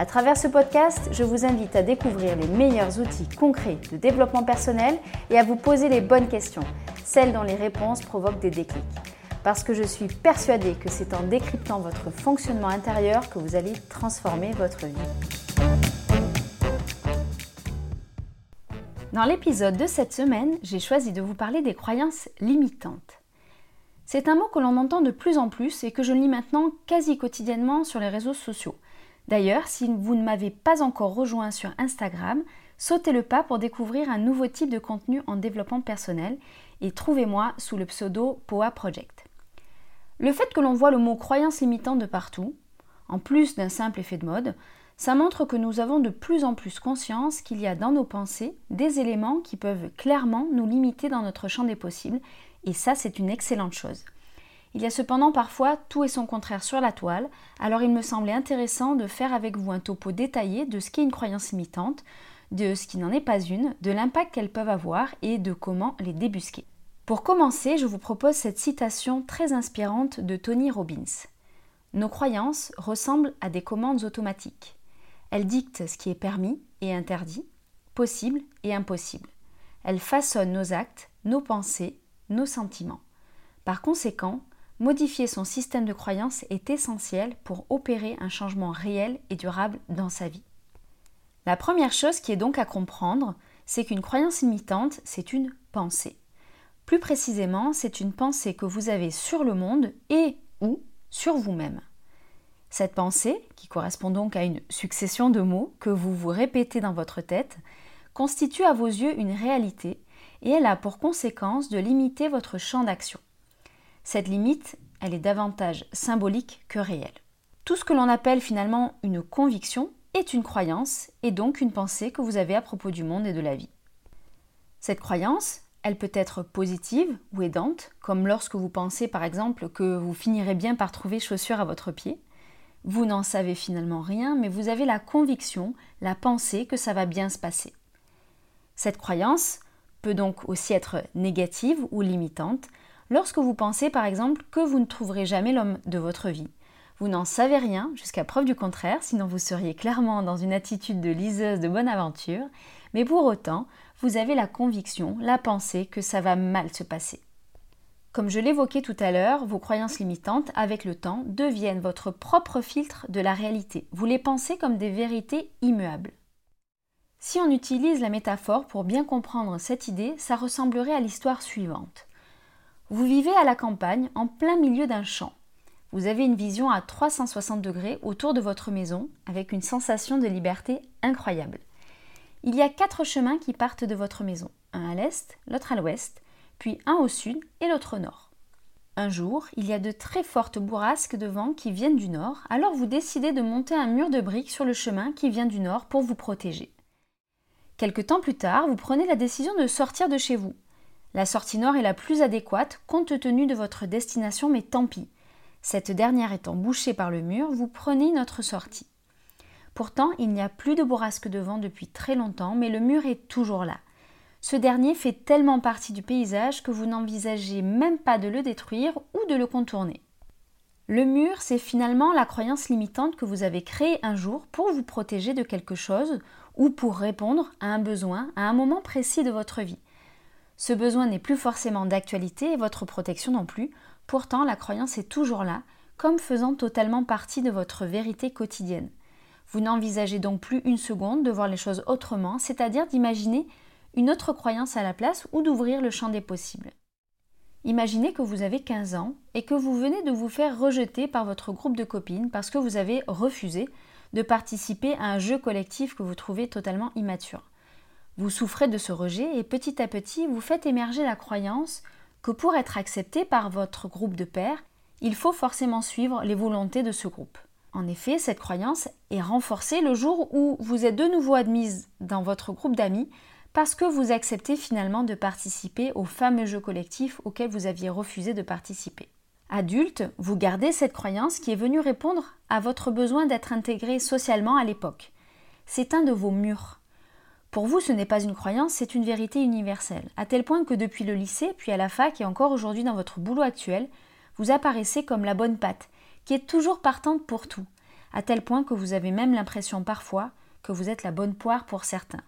À travers ce podcast, je vous invite à découvrir les meilleurs outils concrets de développement personnel et à vous poser les bonnes questions, celles dont les réponses provoquent des déclics. Parce que je suis persuadée que c'est en décryptant votre fonctionnement intérieur que vous allez transformer votre vie. Dans l'épisode de cette semaine, j'ai choisi de vous parler des croyances limitantes. C'est un mot que l'on entend de plus en plus et que je lis maintenant quasi quotidiennement sur les réseaux sociaux. D'ailleurs, si vous ne m'avez pas encore rejoint sur Instagram, sautez le pas pour découvrir un nouveau type de contenu en développement personnel et trouvez-moi sous le pseudo POA Project. Le fait que l'on voit le mot croyance limitante de partout, en plus d'un simple effet de mode, ça montre que nous avons de plus en plus conscience qu'il y a dans nos pensées des éléments qui peuvent clairement nous limiter dans notre champ des possibles, et ça c'est une excellente chose. Il y a cependant parfois tout et son contraire sur la toile, alors il me semblait intéressant de faire avec vous un topo détaillé de ce qu'est une croyance limitante, de ce qui n'en est pas une, de l'impact qu'elles peuvent avoir et de comment les débusquer. Pour commencer, je vous propose cette citation très inspirante de Tony Robbins. Nos croyances ressemblent à des commandes automatiques. Elles dictent ce qui est permis et interdit, possible et impossible. Elles façonnent nos actes, nos pensées, nos sentiments. Par conséquent, Modifier son système de croyance est essentiel pour opérer un changement réel et durable dans sa vie. La première chose qui est donc à comprendre, c'est qu'une croyance limitante, c'est une pensée. Plus précisément, c'est une pensée que vous avez sur le monde et ou sur vous-même. Cette pensée, qui correspond donc à une succession de mots que vous vous répétez dans votre tête, constitue à vos yeux une réalité et elle a pour conséquence de limiter votre champ d'action. Cette limite, elle est davantage symbolique que réelle. Tout ce que l'on appelle finalement une conviction est une croyance et donc une pensée que vous avez à propos du monde et de la vie. Cette croyance, elle peut être positive ou aidante, comme lorsque vous pensez par exemple que vous finirez bien par trouver chaussures à votre pied. Vous n'en savez finalement rien, mais vous avez la conviction, la pensée que ça va bien se passer. Cette croyance peut donc aussi être négative ou limitante, Lorsque vous pensez par exemple que vous ne trouverez jamais l'homme de votre vie, vous n'en savez rien jusqu'à preuve du contraire, sinon vous seriez clairement dans une attitude de liseuse de bonne aventure, mais pour autant, vous avez la conviction, la pensée que ça va mal se passer. Comme je l'évoquais tout à l'heure, vos croyances limitantes, avec le temps, deviennent votre propre filtre de la réalité. Vous les pensez comme des vérités immuables. Si on utilise la métaphore pour bien comprendre cette idée, ça ressemblerait à l'histoire suivante. Vous vivez à la campagne, en plein milieu d'un champ. Vous avez une vision à 360 degrés autour de votre maison, avec une sensation de liberté incroyable. Il y a quatre chemins qui partent de votre maison, un à l'est, l'autre à l'ouest, puis un au sud et l'autre au nord. Un jour, il y a de très fortes bourrasques de vent qui viennent du nord, alors vous décidez de monter un mur de briques sur le chemin qui vient du nord pour vous protéger. Quelque temps plus tard, vous prenez la décision de sortir de chez vous, la sortie nord est la plus adéquate compte tenu de votre destination, mais tant pis. Cette dernière étant bouchée par le mur, vous prenez notre sortie. Pourtant, il n'y a plus de bourrasque de vent depuis très longtemps, mais le mur est toujours là. Ce dernier fait tellement partie du paysage que vous n'envisagez même pas de le détruire ou de le contourner. Le mur, c'est finalement la croyance limitante que vous avez créée un jour pour vous protéger de quelque chose ou pour répondre à un besoin à un moment précis de votre vie. Ce besoin n'est plus forcément d'actualité et votre protection non plus, pourtant la croyance est toujours là, comme faisant totalement partie de votre vérité quotidienne. Vous n'envisagez donc plus une seconde de voir les choses autrement, c'est-à-dire d'imaginer une autre croyance à la place ou d'ouvrir le champ des possibles. Imaginez que vous avez 15 ans et que vous venez de vous faire rejeter par votre groupe de copines parce que vous avez refusé de participer à un jeu collectif que vous trouvez totalement immature. Vous souffrez de ce rejet et petit à petit vous faites émerger la croyance que pour être accepté par votre groupe de pairs, il faut forcément suivre les volontés de ce groupe. En effet, cette croyance est renforcée le jour où vous êtes de nouveau admise dans votre groupe d'amis parce que vous acceptez finalement de participer au fameux jeu collectif auquel vous aviez refusé de participer. Adulte, vous gardez cette croyance qui est venue répondre à votre besoin d'être intégré socialement à l'époque. C'est un de vos murs. Pour vous, ce n'est pas une croyance, c'est une vérité universelle, à tel point que depuis le lycée, puis à la fac et encore aujourd'hui dans votre boulot actuel, vous apparaissez comme la bonne patte, qui est toujours partante pour tout, à tel point que vous avez même l'impression parfois que vous êtes la bonne poire pour certains.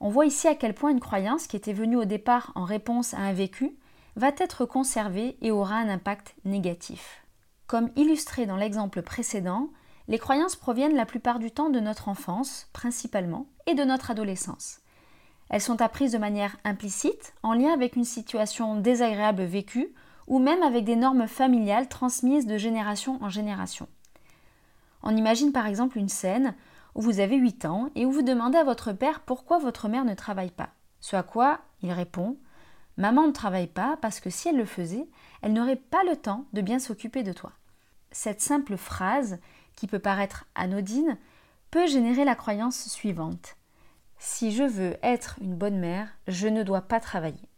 On voit ici à quel point une croyance qui était venue au départ en réponse à un vécu va être conservée et aura un impact négatif. Comme illustré dans l'exemple précédent, les croyances proviennent la plupart du temps de notre enfance, principalement, et de notre adolescence. Elles sont apprises de manière implicite, en lien avec une situation désagréable vécue, ou même avec des normes familiales transmises de génération en génération. On imagine par exemple une scène où vous avez 8 ans et où vous demandez à votre père pourquoi votre mère ne travaille pas. Ce à quoi il répond Maman ne travaille pas parce que si elle le faisait, elle n'aurait pas le temps de bien s'occuper de toi. Cette simple phrase, qui peut paraître anodine, peut générer la croyance suivante. Si je veux être une bonne mère, je ne dois pas travailler.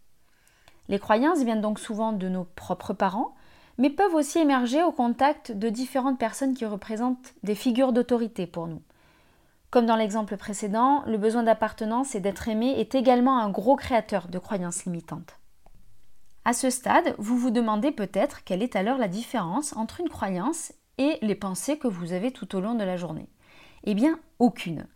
Les croyances viennent donc souvent de nos propres parents, mais peuvent aussi émerger au contact de différentes personnes qui représentent des figures d'autorité pour nous. Comme dans l'exemple précédent, le besoin d'appartenance et d'être aimé est également un gros créateur de croyances limitantes. À ce stade, vous vous demandez peut-être quelle est alors la différence entre une croyance et les pensées que vous avez tout au long de la journée. Eh bien, aucune.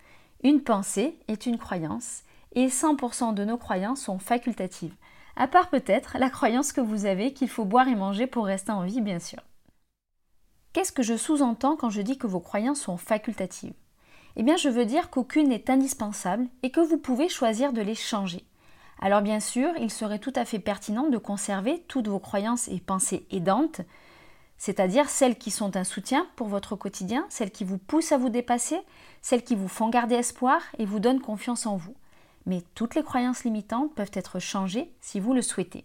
Une pensée est une croyance et 100% de nos croyances sont facultatives, à part peut-être la croyance que vous avez qu'il faut boire et manger pour rester en vie, bien sûr. Qu'est-ce que je sous-entends quand je dis que vos croyances sont facultatives? Eh bien je veux dire qu'aucune n'est indispensable et que vous pouvez choisir de les changer. Alors bien sûr, il serait tout à fait pertinent de conserver toutes vos croyances et pensées aidantes, c'est-à-dire celles qui sont un soutien pour votre quotidien, celles qui vous poussent à vous dépasser, celles qui vous font garder espoir et vous donnent confiance en vous. Mais toutes les croyances limitantes peuvent être changées si vous le souhaitez.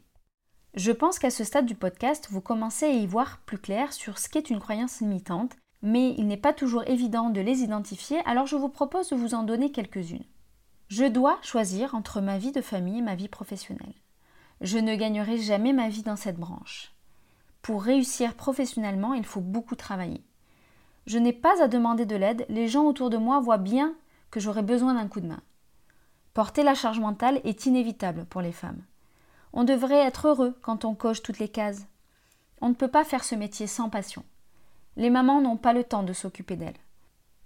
Je pense qu'à ce stade du podcast, vous commencez à y voir plus clair sur ce qu'est une croyance limitante mais il n'est pas toujours évident de les identifier, alors je vous propose de vous en donner quelques-unes. Je dois choisir entre ma vie de famille et ma vie professionnelle. Je ne gagnerai jamais ma vie dans cette branche. Pour réussir professionnellement, il faut beaucoup travailler. Je n'ai pas à demander de l'aide, les gens autour de moi voient bien que j'aurai besoin d'un coup de main. Porter la charge mentale est inévitable pour les femmes. On devrait être heureux quand on coche toutes les cases. On ne peut pas faire ce métier sans passion. Les mamans n'ont pas le temps de s'occuper d'elles.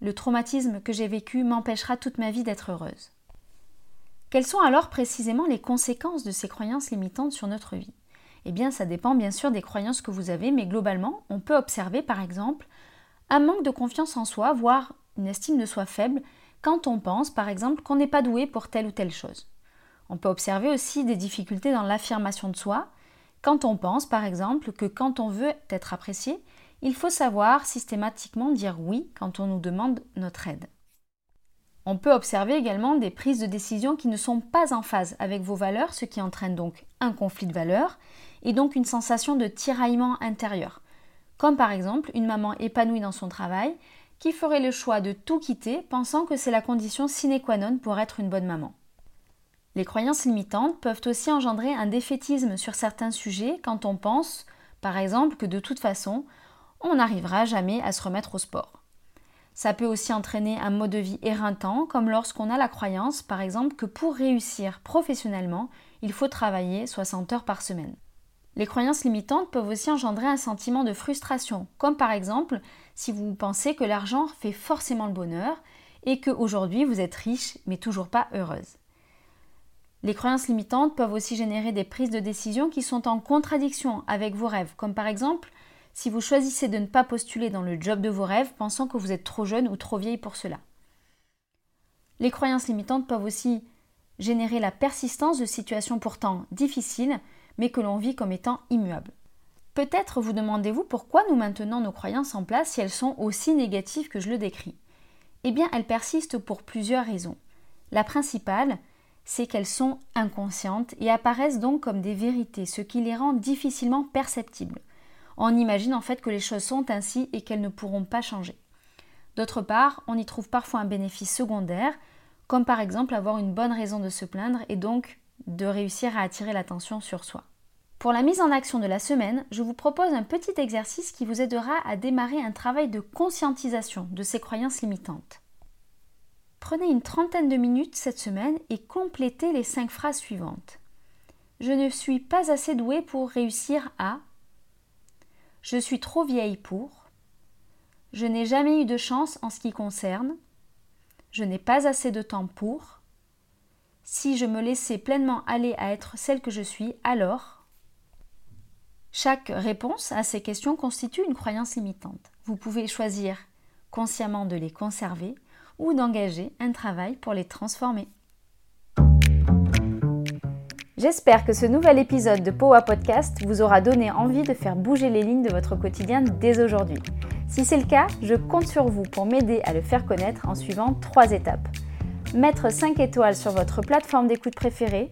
Le traumatisme que j'ai vécu m'empêchera toute ma vie d'être heureuse. Quelles sont alors précisément les conséquences de ces croyances limitantes sur notre vie? Eh bien, ça dépend bien sûr des croyances que vous avez, mais globalement, on peut observer par exemple un manque de confiance en soi, voire une estime de soi faible, quand on pense par exemple qu'on n'est pas doué pour telle ou telle chose. On peut observer aussi des difficultés dans l'affirmation de soi, quand on pense par exemple que quand on veut être apprécié, il faut savoir systématiquement dire oui quand on nous demande notre aide. On peut observer également des prises de décision qui ne sont pas en phase avec vos valeurs, ce qui entraîne donc un conflit de valeurs et donc une sensation de tiraillement intérieur. Comme par exemple une maman épanouie dans son travail qui ferait le choix de tout quitter pensant que c'est la condition sine qua non pour être une bonne maman. Les croyances limitantes peuvent aussi engendrer un défaitisme sur certains sujets quand on pense, par exemple, que de toute façon, on n'arrivera jamais à se remettre au sport. Ça peut aussi entraîner un mode de vie éreintant, comme lorsqu'on a la croyance, par exemple, que pour réussir professionnellement, il faut travailler 60 heures par semaine. Les croyances limitantes peuvent aussi engendrer un sentiment de frustration, comme par exemple si vous pensez que l'argent fait forcément le bonheur et qu'aujourd'hui vous êtes riche mais toujours pas heureuse. Les croyances limitantes peuvent aussi générer des prises de décision qui sont en contradiction avec vos rêves, comme par exemple si vous choisissez de ne pas postuler dans le job de vos rêves pensant que vous êtes trop jeune ou trop vieille pour cela. Les croyances limitantes peuvent aussi générer la persistance de situations pourtant difficiles, mais que l'on vit comme étant immuables. Peut-être vous demandez-vous pourquoi nous maintenons nos croyances en place si elles sont aussi négatives que je le décris. Eh bien, elles persistent pour plusieurs raisons. La principale, c'est qu'elles sont inconscientes et apparaissent donc comme des vérités, ce qui les rend difficilement perceptibles on imagine en fait que les choses sont ainsi et qu'elles ne pourront pas changer. D'autre part, on y trouve parfois un bénéfice secondaire, comme par exemple avoir une bonne raison de se plaindre et donc de réussir à attirer l'attention sur soi. Pour la mise en action de la semaine, je vous propose un petit exercice qui vous aidera à démarrer un travail de conscientisation de ces croyances limitantes. Prenez une trentaine de minutes cette semaine et complétez les cinq phrases suivantes. Je ne suis pas assez douée pour réussir à. Je suis trop vieille pour. Je n'ai jamais eu de chance en ce qui concerne. Je n'ai pas assez de temps pour. Si je me laissais pleinement aller à être celle que je suis, alors. Chaque réponse à ces questions constitue une croyance limitante. Vous pouvez choisir consciemment de les conserver ou d'engager un travail pour les transformer. J'espère que ce nouvel épisode de POA Podcast vous aura donné envie de faire bouger les lignes de votre quotidien dès aujourd'hui. Si c'est le cas, je compte sur vous pour m'aider à le faire connaître en suivant trois étapes. Mettre 5 étoiles sur votre plateforme d'écoute préférée,